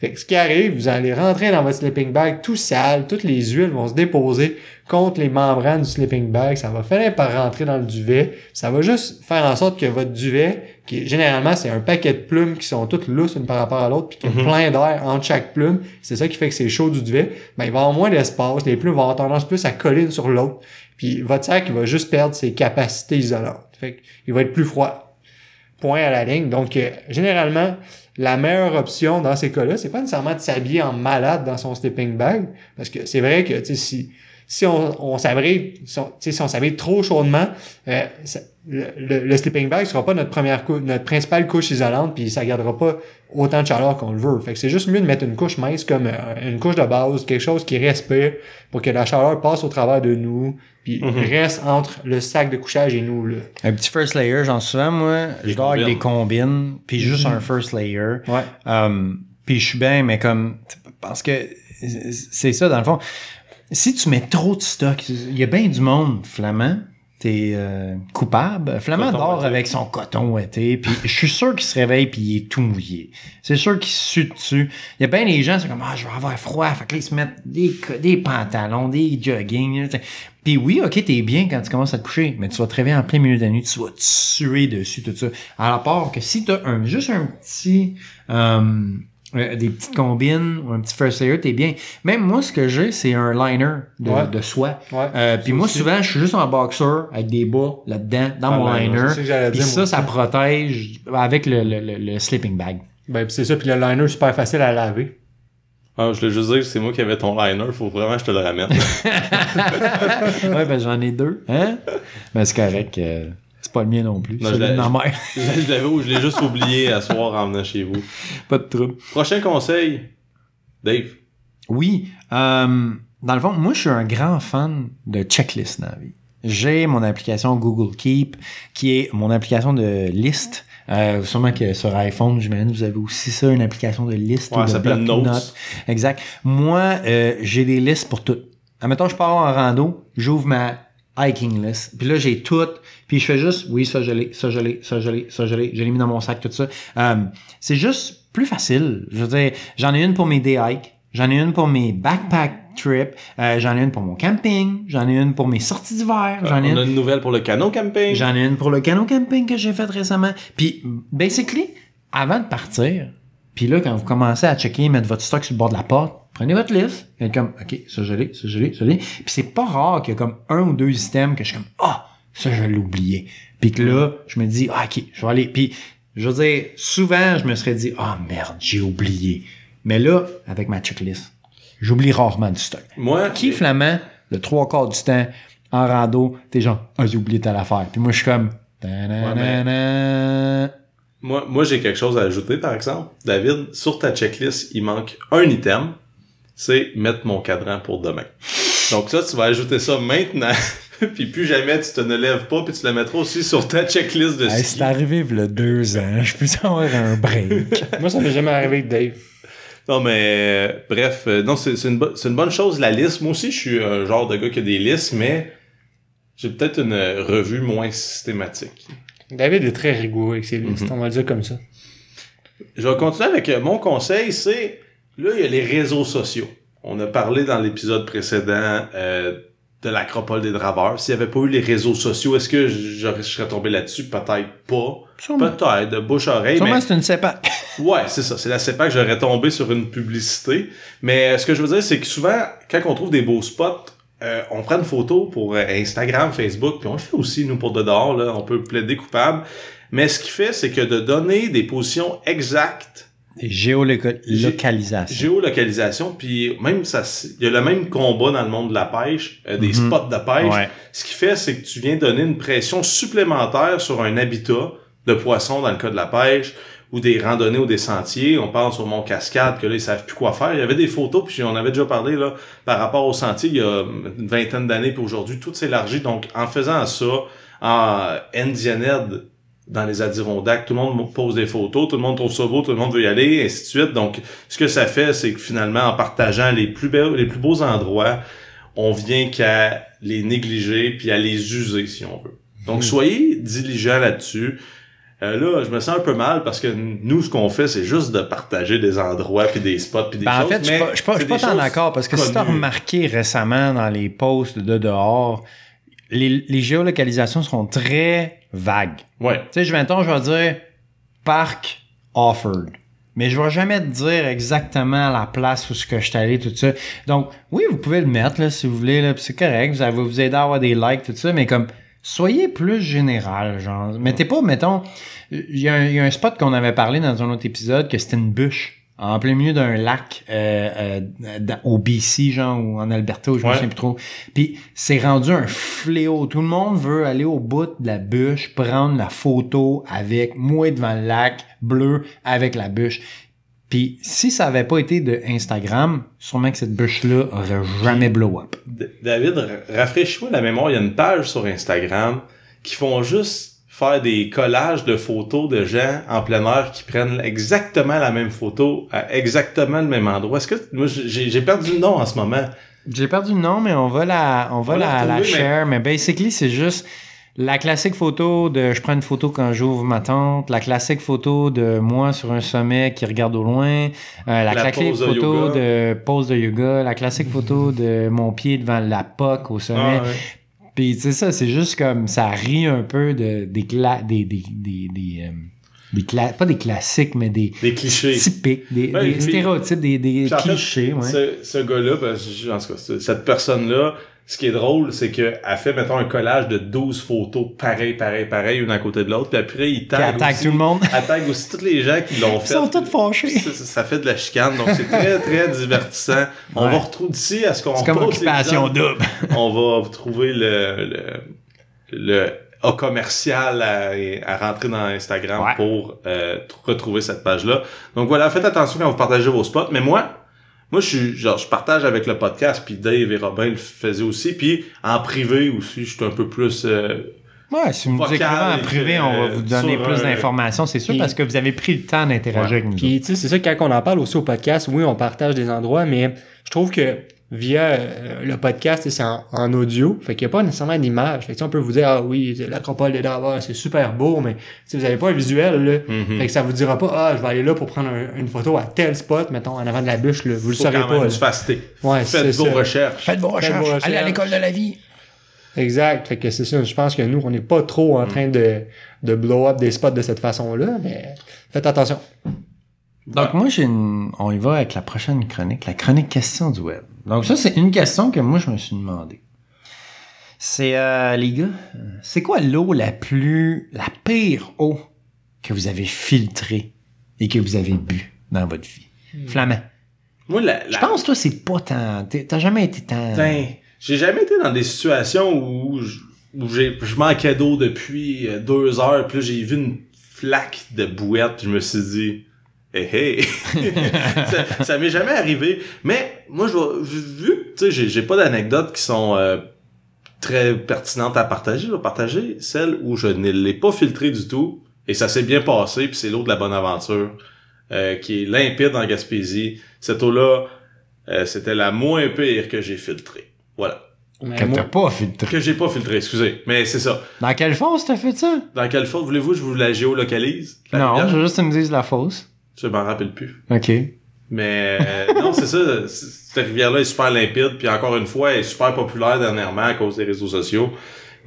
Fait que ce qui arrive, vous allez rentrer dans votre sleeping bag tout sale, toutes les huiles vont se déposer contre les membranes du sleeping bag, ça va finir par rentrer dans le duvet, ça va juste faire en sorte que votre duvet, qui généralement c'est un paquet de plumes qui sont toutes lousses une par rapport à l'autre, puis qu'il y a Mhm. plein d'air entre chaque plume, c'est ça qui fait que c'est chaud du duvet, ben il va avoir moins d'espace, les plumes vont avoir tendance plus à coller une sur l'autre, puis votre sac il va juste perdre ses capacités isolantes, fait qu'il va être plus froid. Point à la ligne. Donc, euh, généralement, la meilleure option dans ces cas-là, c'est pas nécessairement de s'habiller en malade dans son sleeping bag, parce que c'est vrai que, si, si on, on s'abrite, si on, trop chaudement, euh, le, le- le sleeping bag sera pas notre première couche, notre principale couche isolante, puis ça gardera pas autant de chaleur qu'on le veut. Fait que c'est juste mieux de mettre une couche mince comme euh, une couche de base, quelque chose qui respire pour que la chaleur passe au travers de nous, puis Mhm. reste entre le sac de couchage et nous là. Un petit first layer, j'en souvent, moi, je dors avec combines. des combines, puis juste un first layer. Ouais. Um, puis je suis bien, mais comme... Parce que c'est ça, dans le fond. Si tu mets trop de stock, il y a bien du monde, Flamand, t'es euh, coupable. Flamand dort avec son coton ouaté, puis je suis sûr qu'il se réveille puis il est tout mouillé. C'est sûr qu'il se sue dessus. Il y a bien des gens, c'est comme, ah, je vais avoir froid. Fait que là, ils se mettent des, des pantalons, des jogging. là, t'sais. Puis oui, ok, t'es bien quand tu commences à te coucher, mais tu vas te réveiller en plein milieu de la nuit, tu vas te suer dessus, tout ça. À la part que si t'as un, juste un petit, euh, euh, des petites combines ou un petit first layer, t'es bien. Même moi, ce que j'ai, c'est un liner de, Ouais. de soie. Ouais. Euh, puis moi, aussi. souvent, je suis juste en boxer avec des bas là-dedans, dans Ah, mon ben, liner. Puis ça, ça protège avec le, le, le, le sleeping bag. Ben pis c'est ça, puis le liner super facile à laver. Ah, je voulais juste dire que c'est moi qui avais ton liner, faut vraiment que je te le ramène. ouais, ben j'en ai deux. Hein? Ben c'est correct. euh, c'est pas le mien non plus. Non, je de l'ai- ma mère. je l'avais ou je l'ai juste oublié à soir en venant chez vous. pas de trouble. Prochain conseil, Dave. Oui. euh, dans le fond, moi, je suis un grand fan de checklist dans la vie. J'ai mon application Google Keep, qui est mon application de liste. Euh, sûrement que sur iPhone, j'imagine, vous avez aussi ça, une application de liste Ouais, ou de ça s'appelle bloc Notes. notes. Exact. Moi, euh, j'ai des listes pour tout. Admettons, je pars en rando, j'ouvre ma hiking list. Puis là, j'ai tout. Puis je fais juste, oui, ça je l'ai, ça je l'ai, ça je l'ai, ça je l'ai. Je l'ai mis dans mon sac, tout ça. Euh, c'est juste plus facile. Je veux dire, j'en ai une pour mes day hikes. J'en ai une pour mes backpack trips. Euh, j'en ai une pour mon camping. J'en ai une pour mes sorties d'hiver. J'en ai On une a une nouvelle pour le canot camping. J'en ai une pour le canot camping que j'ai fait récemment. Puis, basically, avant de partir, puis là, quand vous commencez à checker, mettre votre stock sur le bord de la porte, prenez votre liste, et comme, OK, ça je l'ai, ça je l'ai, ça je l'ai. Puis c'est pas rare qu'il y a comme un ou deux items que je suis comme, ah, ça je l'ai oublié. Puis que là, je me dis, ah, OK, je vais aller. Puis, je veux dire, souvent, je me serais dit, ah, merde, j'ai oublié. Mais là, avec ma checklist, j'oublie rarement du stock. Moi, Qui flamand, le trois quarts du temps, en rando, t'es genre, ah, j'ai oublié telle affaire. Puis moi, je suis comme, moi, moi j'ai quelque chose à ajouter, par exemple. David, sur ta checklist, il manque un item. C'est mettre mon cadran pour demain. Donc ça, tu vas ajouter ça maintenant. puis plus jamais tu te ne lèves pas, puis tu le mettras aussi sur ta checklist de Hey, ski. c'est arrivé il y a deux ans. Je peux avoir un break. Moi, ça m'est jamais arrivé avec Dave. Non, mais euh, bref, euh, non, c'est c'est une, une bonne chose, la liste. Moi aussi, je suis un genre de gars qui a des listes, mais j'ai peut-être une revue moins systématique. David est très rigoureux avec ses listes, Mhm. on va le dire comme ça. Je vais continuer avec euh, mon conseil, c'est là, il y a les réseaux sociaux. On a parlé dans l'épisode précédent euh, de l'acropole des draveurs. S'il n'y avait pas eu les réseaux sociaux, est-ce que je serais tombé là-dessus? Peut-être pas. Peut-être, de bouche-oreille, mais... Sûrement c'est une CEPAC. Ouais, c'est ça. C'est la CEPAC, j'aurais tombé sur une publicité. Mais euh, ce que je veux dire, c'est que souvent, quand on trouve des beaux spots, euh, on prend une photo pour euh, Instagram, Facebook, puis on le fait aussi, nous, pour de dehors, là, on peut plaider coupable. Mais ce qui fait, c'est que de donner des positions exactes, Géolocalisation. géolocalisation, puis même ça, il y a le même combat dans le monde de la pêche, euh, des Mhm. spots de pêche. Ouais. Ce qui fait, c'est que tu viens donner une pression supplémentaire sur un habitat de poissons dans le cas de la pêche, ou des randonnées ou des sentiers. On parle sur Mont Cascade, que là, ils savent plus quoi faire. Il y avait des photos, puis on avait déjà parlé là par rapport aux sentiers il y a une vingtaine d'années, puis aujourd'hui, tout s'élargit. Donc, en faisant ça, en Indianed, dans les Adirondacks, tout le monde pose des photos, tout le monde trouve ça beau, tout le monde veut y aller, et ainsi de suite. Donc, ce que ça fait, c'est que finalement, en partageant les plus beaux, les plus beaux endroits, on vient qu'à les négliger puis à les user si on veut. Donc soyez diligents là-dessus. Euh, là, je me sens un peu mal parce que nous, ce qu'on fait, c'est juste de partager des endroits puis des spots puis des Ben, en choses. fait, je suis mais pas, je suis pas, je suis c'est pas des tant d'accord parce que si t'as connues. remarqué récemment dans les posts de dehors, les, les géolocalisations seront très vagues. Ouais. Tu sais, je mettons, je vais dire parc offered. Mais je vais jamais te dire exactement la place où ce que je suis allé, tout ça. Donc, oui, vous pouvez le mettre, là, si vous voulez, là, c'est correct, ça va vous aider à avoir des likes, tout ça, mais comme, soyez plus général, genre. Mettez pas, mettons, il y, y a un spot qu'on avait parlé dans un autre épisode que c'était une bûche en plein milieu d'un lac euh, euh, dans- au BC, genre, ou en Alberta, ou je me Ouais. souviens plus trop. Puis c'est rendu un fléau. Tout le monde veut aller au bout de la bûche, prendre la photo avec moi devant le lac bleu avec la bûche. Puis si ça avait pas été de Instagram, sûrement que cette bûche-là aurait jamais blow up. David, ra- rafraîchis-moi la mémoire. Il y a une page sur Instagram qui font juste faire des collages de photos de gens en plein air qui prennent exactement la même photo à exactement le même endroit. Est-ce que moi j'ai perdu le nom en ce moment? J'ai perdu le nom, mais on va la, on va la la, mais- share. Mais... basically, c'est juste la classique photo de je prends une photo quand j'ouvre ma tente, la classique photo de moi sur un sommet qui regarde au loin, euh, la, La classique de photo de pose de yoga, la classique photo de mon pied devant la POC au sommet. Ah, ouais. Puis tu sais ça, c'est juste comme ça rit un peu de des cla des des des, des, euh, des pas des classiques mais des Des clichés. typiques, des, Ouais, des puis- stéréotypes, des, des fait, clichés, ouais. Ce, ce gars-là, parce que, je- en tout cas, ce- cette personne-là, ce qui est drôle, c'est qu'elle fait, mettons, un collage de 12 photos pareil, pareil, pareil, une à côté de l'autre, puis après, il tag attaque aussi, tout le monde. tag aussi tous les gens qui l'ont Ils fait. sont tous fâchés. Ça, ça- fait de la chicane, donc c'est très, très divertissant. On va retrouver d'ici à ce qu'on C'est comme occupation double. On va trouver le, le, le A commercial à, à rentrer dans Instagram Ouais. pour euh, tr- retrouver cette page-là. Donc voilà, faites attention quand vous partagez vos spots. Mais moi, moi je suis genre je partage avec le podcast, puis Dave et Robin le faisaient aussi, puis en privé aussi, je suis un peu plus euh, Ouais, si vous nous écrivez en privé, on va euh, vous donner sur plus un- d'informations, c'est sûr, parce que vous avez pris le temps d'interagir avec nous. Puis, tu sais, c'est ça, quand on en parle aussi au podcast, oui, on partage des endroits, mais je trouve que via euh, le podcast, c'est en, en audio, fait qu'il n'y a pas nécessairement d'image. Fait que, on peut vous dire, ah oui, l'acropole des Davos, c'est super beau, mais si vous n'avez pas un visuel, là, Mhm. fait que ça vous dira pas, ah, je vais aller là pour prendre un- une photo à tel spot, mettons, en avant de la bûche, là. vous le saurez quand pas. Ouais, Faites c'est vos recherches. Faites vos Faites vos recherches. Allez à l'école de la vie. Exact. Fait que c'est ça. Je pense que nous, on n'est pas trop en train de, de blow up des spots de cette façon-là, mais faites attention. Donc, moi, j'ai une... on y va avec la prochaine chronique, la chronique question du web. Donc, ça, c'est une question que moi, je me suis demandé. C'est, euh, les gars, c'est quoi l'eau la plus, la pire eau que vous avez filtrée et que vous avez bu dans votre vie? Flamand. Moi, la, Je pense, toi, c'est pas tant, t'as jamais été tant... J'ai jamais été dans des situations où je, où j'ai, je manquais d'eau depuis euh, deux heures, puis là, j'ai vu une flaque de bouette, puis je me suis dit, hey, hey. ça, ça m'est jamais arrivé. Mais moi, je vais, vu tu sais, j'ai, j'ai pas d'anecdotes qui sont euh, très pertinentes à partager, je vais partager celle où je ne l'ai pas filtré du tout, et ça s'est bien passé, puis c'est l'eau de la bonne aventure, euh, qui est limpide en Gaspésie. Cette eau-là, euh, c'était la moins pire que j'ai filtrée. Voilà. Mais Que t'as pas filtré. Que j'ai pas filtré, excusez. Mais c'est ça. Dans quelle fosse t'as fait ça? Dans quelle faute voulez-vous que je vous la géolocalise? La non, je veux juste que tu me dises la fosse. Je m'en rappelle plus. OK. Mais euh, non, c'est ça. Cette rivière-là est super limpide. Puis encore une fois, elle est super populaire dernièrement à cause des réseaux sociaux.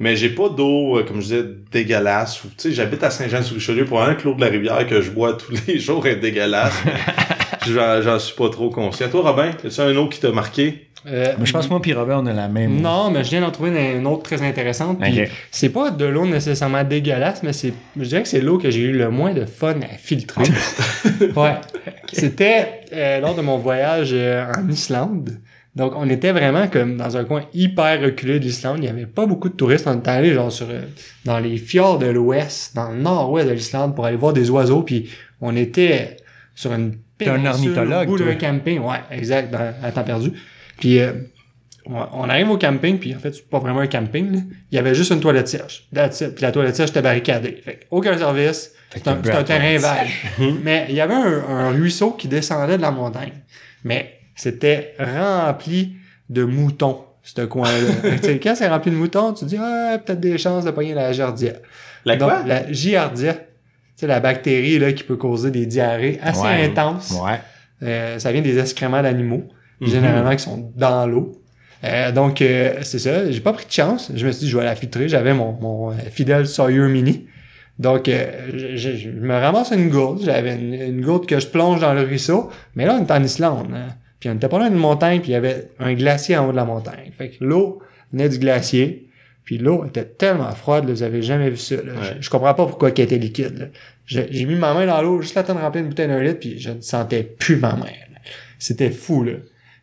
Mais j'ai pas d'eau, euh, comme je disais, dégueulasse. Tu sais, j'habite à Saint-Jean-sur-Richelieu. Pour un l'eau de la rivière que je bois tous les jours est dégueulasse. J'en j'en suis pas trop conscient. Toi, Robin, as-tu un eau qui t'a marqué? Euh, Mais je pense que moi et Robert, on a la même. Non, mais je viens d'en trouver une, une autre très intéressante. puis Ok. C'est pas de l'eau nécessairement dégueulasse, mais c'est, je dirais que c'est l'eau que j'ai eu le moins de fun à filtrer. ouais. C'était euh, lors de mon voyage euh, en Islande. Donc, on était vraiment comme dans un coin hyper reculé de l'Islande. Il y avait pas beaucoup de touristes. On était allé genre sur, euh, dans les fjords de l'ouest, dans le nord-ouest de l'Islande pour aller voir des oiseaux. Puis on était sur une T'es un ornithologue, toi. d'un camping. Ouais, exact, dans, à temps perdu. Puis euh, on on arrive au camping, puis en fait, c'est pas vraiment un camping. là. Il y avait juste une toilette sèche. Puis la toilette sèche était barricadée. Fait que aucun service. Fait que C'est un, un terrain vague. Mais il y avait un, un ruisseau qui descendait de la montagne. Mais c'était rempli de moutons, ce coin-là. Fait que, tu sais, quand c'est rempli de moutons, tu te dis, ah, peut-être des chances de pogner la giardia. La Donc, quoi? la giardia, c'est la bactérie là, qui peut causer des diarrhées assez Ouais. intenses. Ouais. Euh, ça vient des excréments d'animaux, Mhm. généralement qui sont dans l'eau. Euh, donc, euh, c'est ça. J'ai pas pris de chance. Je me suis dit, je vais la filtrer. J'avais mon, mon euh, fidèle Sawyer Mini. Donc, euh, je, je- je me ramasse une gourde. J'avais une, une gourde que je plonge dans le ruisseau. Mais là, on est en Islande. hein. Puis on était pas loin d'une montagne, puis il y avait un glacier en haut de la montagne. Fait que l'eau venait du glacier. Puis l'eau était tellement froide, là, vous avez jamais vu ça. là. Ouais. Je, je comprends pas pourquoi elle était liquide. là. J'ai j'ai mis ma main dans l'eau, juste la temps de remplir une bouteille d'un litre, puis je ne sentais plus ma main. là. C'était fou, là.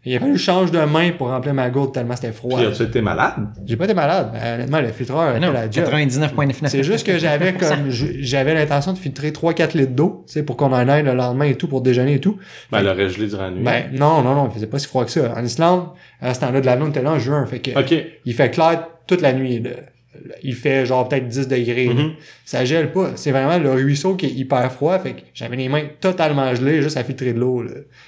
Il a fallu que je change de main pour remplir ma gourde tellement c'était froid. Puis as-tu été malade? J'ai pas été malade. mais honnêtement, le filtreur a Non, la job. 99,9. C'est juste que j'avais comme j'avais l'intention de filtrer 3-4 litres d'eau, tu sais, pour qu'on en aille le lendemain et tout, pour déjeuner et tout. Ben, elle aurait gelé durant la nuit. Ben non, non, non, il faisait pas si froid que ça. En Islande, à ce temps-là de l'année, on était là en juin, fait que OK. il fait clair toute la nuit. là. Il fait genre peut-être 10 degrés. Mhm. Ça gèle pas. C'est vraiment le ruisseau qui est hyper froid. Fait que j'avais les mains totalement gelées juste à filtrer de l'eau.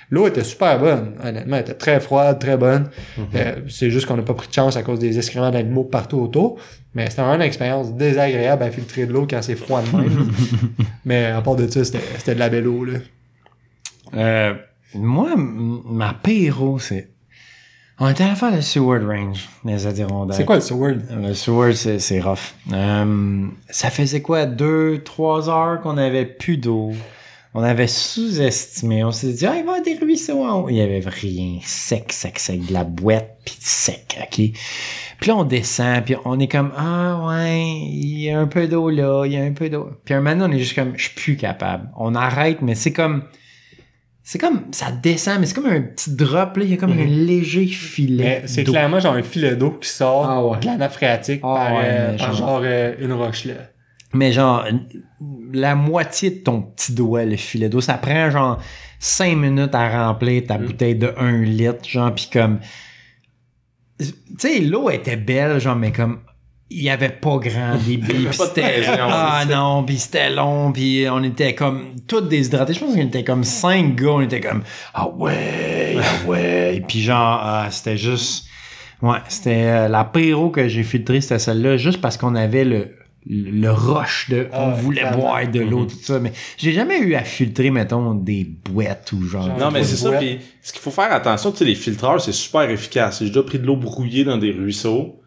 L'eau était super bonne. Honnêtement, elle était très froide, très bonne. Mhm. Euh, c'est juste qu'on n'a pas pris de chance à cause des excréments d'animaux partout autour. Mais c'était vraiment une expérience désagréable à filtrer de l'eau quand c'est froid de même. Mais à part de ça, c'était de la belle eau. Là. Euh, moi, ma pire eau, c'est... On était allé faire le Seward Range, les Adirondacks. C'est quoi le Sword? Le Seward, c'est, c'est rough. Euh, ça faisait quoi, deux, trois heures qu'on avait plus d'eau. On avait sous-estimé. On s'est dit, ah, il va y avoir des ruisseaux en haut. Il y avait rien. Sec, sec, sec. De la boîte, puis sec, OK? Puis là, on descend, puis on est comme, ah, ouais, il y a un peu d'eau là, il y a un peu d'eau. Puis un moment, on est juste comme, je suis plus capable. On arrête, mais c'est comme... C'est comme, ça descend, mais c'est comme un petit drop, là. Il y a comme Mhm. un léger filet. C'est clairement genre un filet d'eau qui sort Ah ouais. de la nappe phréatique Ah par, ouais, euh, par genre- euh, une roche là. Mais genre, la moitié de ton petit doigt, le filet d'eau, ça prend genre 5 minutes à remplir ta Mm. bouteille de 1 litre, genre, pis comme... Tu sais, l'eau était belle, genre, mais comme... Il y avait pas grand débit, c'était... Ah non, pis c'était long, pis on était comme... Tout déshydratés. Je pense qu'on était comme 5 gars, on était comme... Ah ouais, ah ouais. Puis genre, ah, c'était juste... Ouais, c'était euh, la eau que j'ai filtrée, c'était celle-là, juste parce qu'on avait le, le rush de Ah on ouais, voulait boire de l'eau, Mhm. tout ça. Mais j'ai jamais eu à filtrer, mettons, des boîtes ou genre. Non, mais c'est ça. Puis, ce qu'il faut faire attention, tu sais, les filtreurs, c'est super efficace. J'ai déjà pris de l'eau brouillée dans des ruisseaux,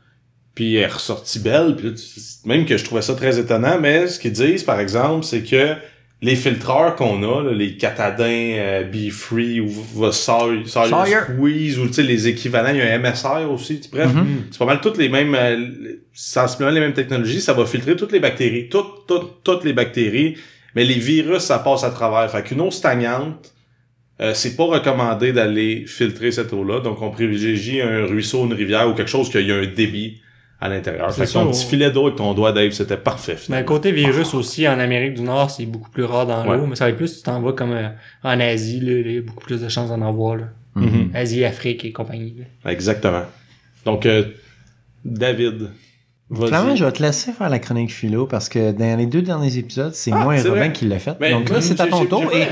puis elle est ressortie belle. Puis là, tu- même que je trouvais ça très étonnant, mais ce qu'ils disent, par exemple, c'est que les filtreurs qu'on a, là, les Catadin, euh, Be Free ou Sawyer. Squeeze, ou les équivalents, il y a un MSR aussi. Bref, Mhm. c'est pas mal toutes les mêmes, euh, sensiblement les mêmes technologies. Ça va filtrer toutes les bactéries, toutes, toutes, toutes les bactéries. Mais les virus, ça passe à travers. Fait qu'une eau stagnante, euh, c'est pas recommandé d'aller filtrer cette eau-là. Donc, on privilégie un ruisseau, une rivière ou quelque chose qui a un débit à l'intérieur. C'est Fait que ton petit filet d'eau avec ton doigt, Dave, c'était parfait. Mais côté virus aussi, en Amérique du Nord, c'est beaucoup plus rare dans Ouais. l'eau. Mais ça va être plus, tu t'en vas comme euh, en Asie, là, il y a beaucoup plus de chances d'en avoir. Là. Mhm. Asie, Afrique et compagnie. là. Exactement. Donc, euh, David. Finalement, je vais te laisser faire la chronique philo parce que dans les deux derniers épisodes, c'est Ah, moi et Robin vrai. qui l'a fait. Mais Donc là, c'est à ton tour. Et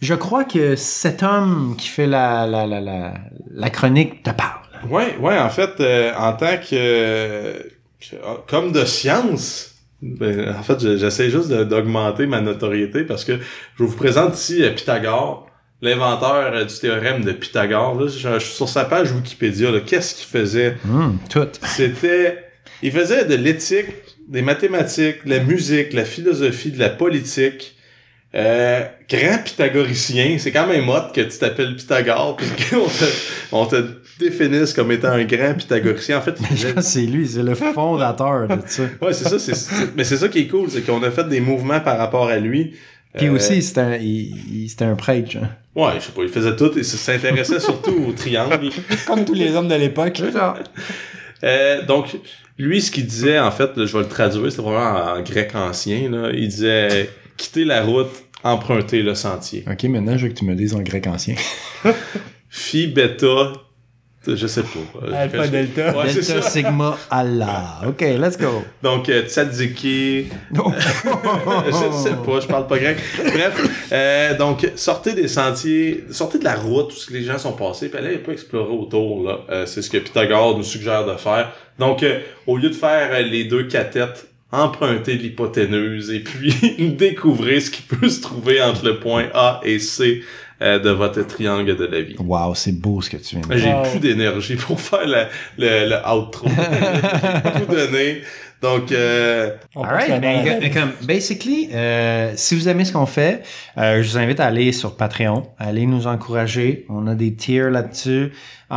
je crois que cet homme qui fait la, la, la, la, la chronique te parle. Ouais, ouais, en fait, euh, en tant que, que- comme de science, ben, en fait, je- j'essaie juste d'augmenter ma notoriété parce que je vous présente ici euh, Pythagore, l'inventeur euh, du théorème de Pythagore. Là, je, je suis sur sa page Wikipédia. Qu'est-ce qu'il faisait? Hum, tout. C'était, il faisait de l'éthique, des mathématiques, de la musique, de la philosophie, de la politique. Euh, grand pythagoricien, c'est quand même hot que tu t'appelles Pythagore puis qu'on te, on te définisse comme étant un grand pythagoricien. En fait, Je pense que c'est lui, c'est le fondateur de ça. ouais, c'est ça, c'est, mais c'est ça qui est cool, c'est qu'on a fait des mouvements par rapport à lui. Puis Euh, aussi, c'était un, il, il- c'était un prêtre. hein. Ouais, je sais pas, il faisait tout et s'intéressait surtout au triangle. Comme tous les hommes de l'époque. Euh, donc, lui, ce qu'il disait, en fait, là, je vais le traduire, c'est vraiment en, en grec ancien, là, il disait « quitter la route, emprunter le sentier Ok, maintenant, je veux que tu me dises en grec ancien. ». Phi, bêta, je sais pas. Euh, Alpha, je- delta. Ouais, Delta, ça. Sigma, Allah. Ok, let's go. Donc, euh, tzatziki, je sais pas, je parle pas grec. Bref, euh, donc sortez des sentiers, sortez de la route où ce que les gens sont passés, puis allez un peu explorer autour. là. Euh, c'est ce que Pythagore nous suggère de faire. Donc, euh, au lieu de faire euh, les deux cathètes, empruntez l'hypoténuse et puis découvrez ce qui peut se trouver entre le point A et C euh, de votre triangle de la vie. Wow, c'est beau ce que tu viens de dire. J'ai Wow. plus d'énergie pour faire la- le, le outro. J'ai tout donné. Donc, euh, Alright, ben, gars, comme, basically, euh, si vous aimez ce qu'on fait, euh, je vous invite à aller sur Patreon, à aller nous encourager. On a des tiers là-dessus. Euh,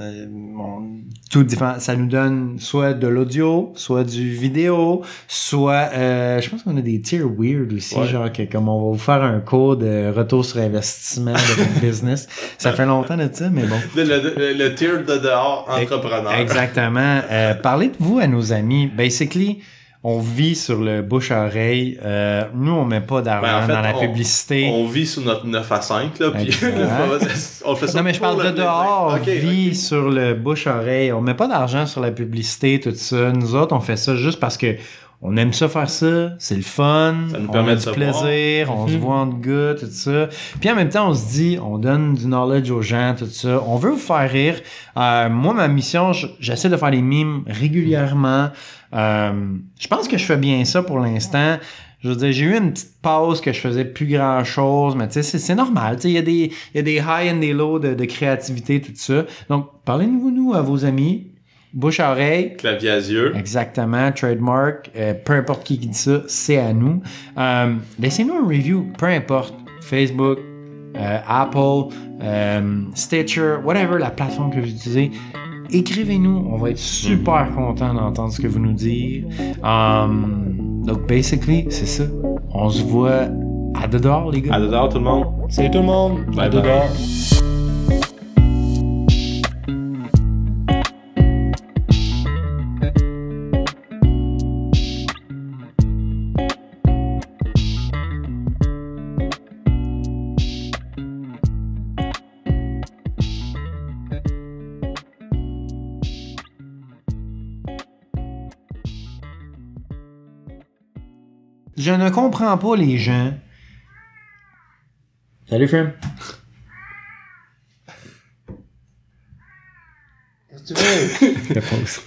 euh, on- tout différent. Ça nous donne soit de l'audio, soit du vidéo, soit, euh, je pense qu'on a des tiers weird aussi, Ouais. genre que comme on va vous faire un cours de retour sur investissement de votre business. Ça fait longtemps de ça, mais bon. le, le, le tier de dehors entrepreneur. Exactement. Euh, parlez de vous à nos amis. Basically, on vit sur le bouche-oreille. Euh, nous, on met pas d'argent Ben, en fait, dans la on- publicité. On vit sous notre 9 à 5, là, puis on fait ça Non, mais je parle le de dehors. On vit sur le bouche-oreille. On met pas d'argent sur la publicité, tout ça. Nous autres, on fait ça juste parce que on aime ça faire ça. C'est le fun. Ça nous on permet a de du se plaisir. On se Mhm. voit en gars, tout ça. Puis en même temps, on se dit, on donne du knowledge aux gens, tout ça. On veut vous faire rire. Euh, moi, ma mission, je- j'essaie de faire des mimes régulièrement. Euh, je pense que je fais bien ça pour l'instant. Je veux dire, j'ai eu une petite pause que je faisais plus grand chose, mais tu sais, c'est- c'est normal. Tu sais, il y a des, il y a des high and des lows de, de créativité, tout ça. Donc, parlez-nous, nous, à vos amis. Bouche à oreille. Clavier à yeux. Exactement, trademark, euh, peu importe qui dit ça, c'est à nous. Euh, Laissez-nous un review, peu importe, Facebook, euh, Apple, euh, Stitcher, whatever la plateforme que vous utilisez. Écrivez-nous, on va être super content d'entendre ce que vous nous dites. Um, donc, basically, c'est ça. On se voit à dehors, les gars. À dehors, tout le monde. Salut tout le monde. Bye À bye. dehors. Je ne comprends pas les gens. Salut, Frim. Qu'est-ce que tu veux? Je pause.